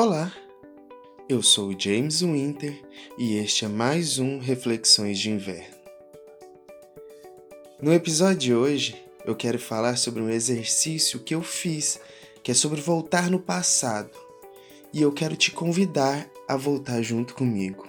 Olá, eu sou James Winter e este é mais um Reflexões de Inverno. No episódio de hoje, eu quero falar sobre um exercício que eu fiz, que é sobre voltar no passado, e eu quero te convidar a voltar junto comigo.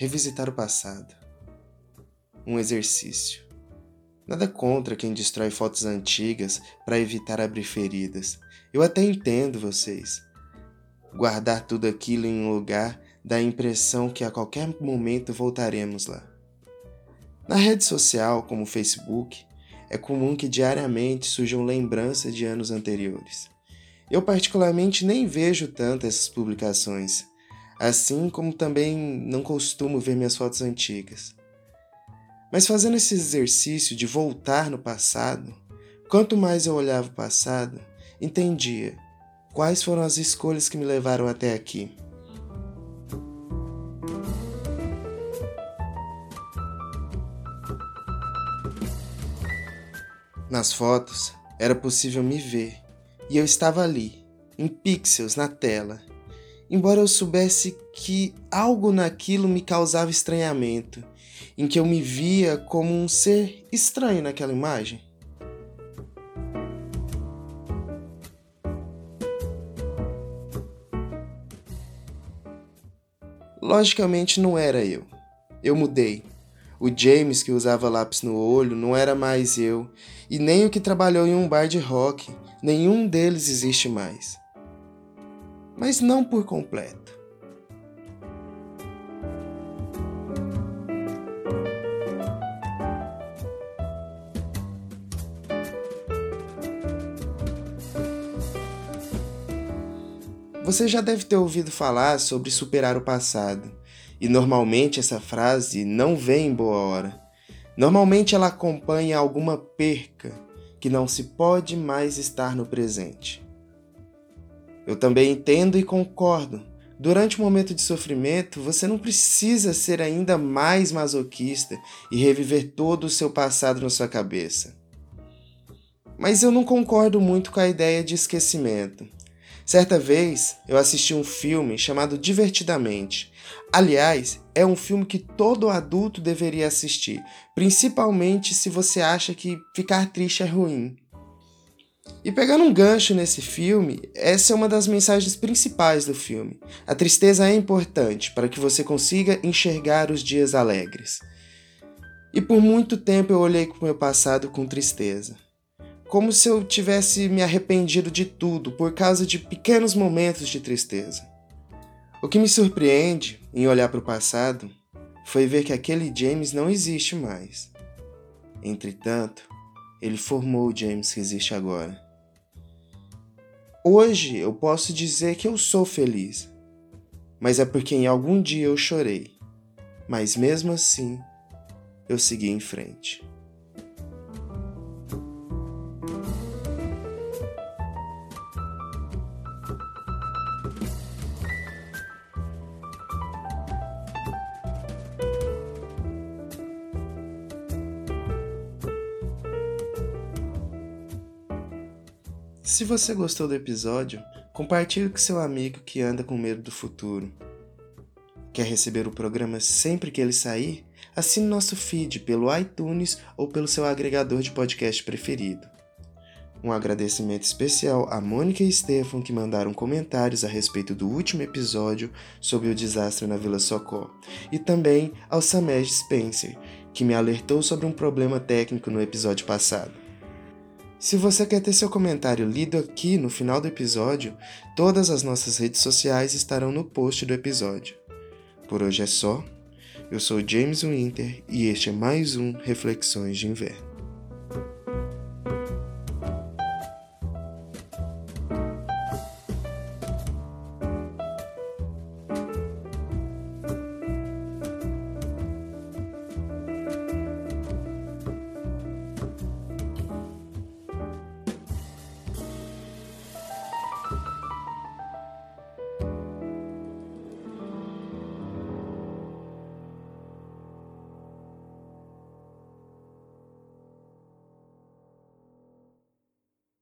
Revisitar o passado. Um exercício. Nada contra quem destrói fotos antigas para evitar abrir feridas. Eu até entendo vocês. Guardar tudo aquilo em um lugar dá a impressão que a qualquer momento voltaremos lá. Na rede social, como o Facebook, é comum que diariamente surjam lembranças de anos anteriores. Eu, particularmente, nem vejo tanto essas publicações assim como também não costumo ver minhas fotos antigas. Mas fazendo esse exercício de voltar no passado, quanto mais eu olhava o passado, entendia quais foram as escolhas que me levaram até aqui. Nas fotos, era possível me ver, e eu estava ali, em pixels na tela, embora eu soubesse que algo naquilo me causava estranhamento, em que eu me via como um ser estranho naquela imagem. Logicamente não era eu. Eu mudei. O James que usava lápis no olho não era mais eu, e nem o que trabalhou em um bar de rock, nenhum deles existe mais mas não por completo. Você já deve ter ouvido falar sobre superar o passado, e normalmente essa frase não vem em boa hora. Normalmente ela acompanha alguma perca que não se pode mais estar no presente. Eu também entendo e concordo. Durante o um momento de sofrimento, você não precisa ser ainda mais masoquista e reviver todo o seu passado na sua cabeça. Mas eu não concordo muito com a ideia de esquecimento. Certa vez eu assisti um filme chamado Divertidamente. Aliás, é um filme que todo adulto deveria assistir, principalmente se você acha que ficar triste é ruim. E pegando um gancho nesse filme, essa é uma das mensagens principais do filme. A tristeza é importante para que você consiga enxergar os dias alegres. E por muito tempo eu olhei para o meu passado com tristeza. Como se eu tivesse me arrependido de tudo por causa de pequenos momentos de tristeza. O que me surpreende em olhar para o passado foi ver que aquele James não existe mais. Entretanto, ele formou o James que existe agora. Hoje eu posso dizer que eu sou feliz, mas é porque em algum dia eu chorei. Mas mesmo assim, eu segui em frente. Se você gostou do episódio, compartilhe com seu amigo que anda com medo do futuro. Quer receber o programa sempre que ele sair? Assine nosso feed pelo iTunes ou pelo seu agregador de podcast preferido. Um agradecimento especial a Mônica e Stefan que mandaram comentários a respeito do último episódio sobre o desastre na Vila Socó, e também ao Samed Spencer, que me alertou sobre um problema técnico no episódio passado. Se você quer ter seu comentário lido aqui no final do episódio, todas as nossas redes sociais estarão no post do episódio. Por hoje é só. Eu sou James Winter e este é mais um Reflexões de Inverno.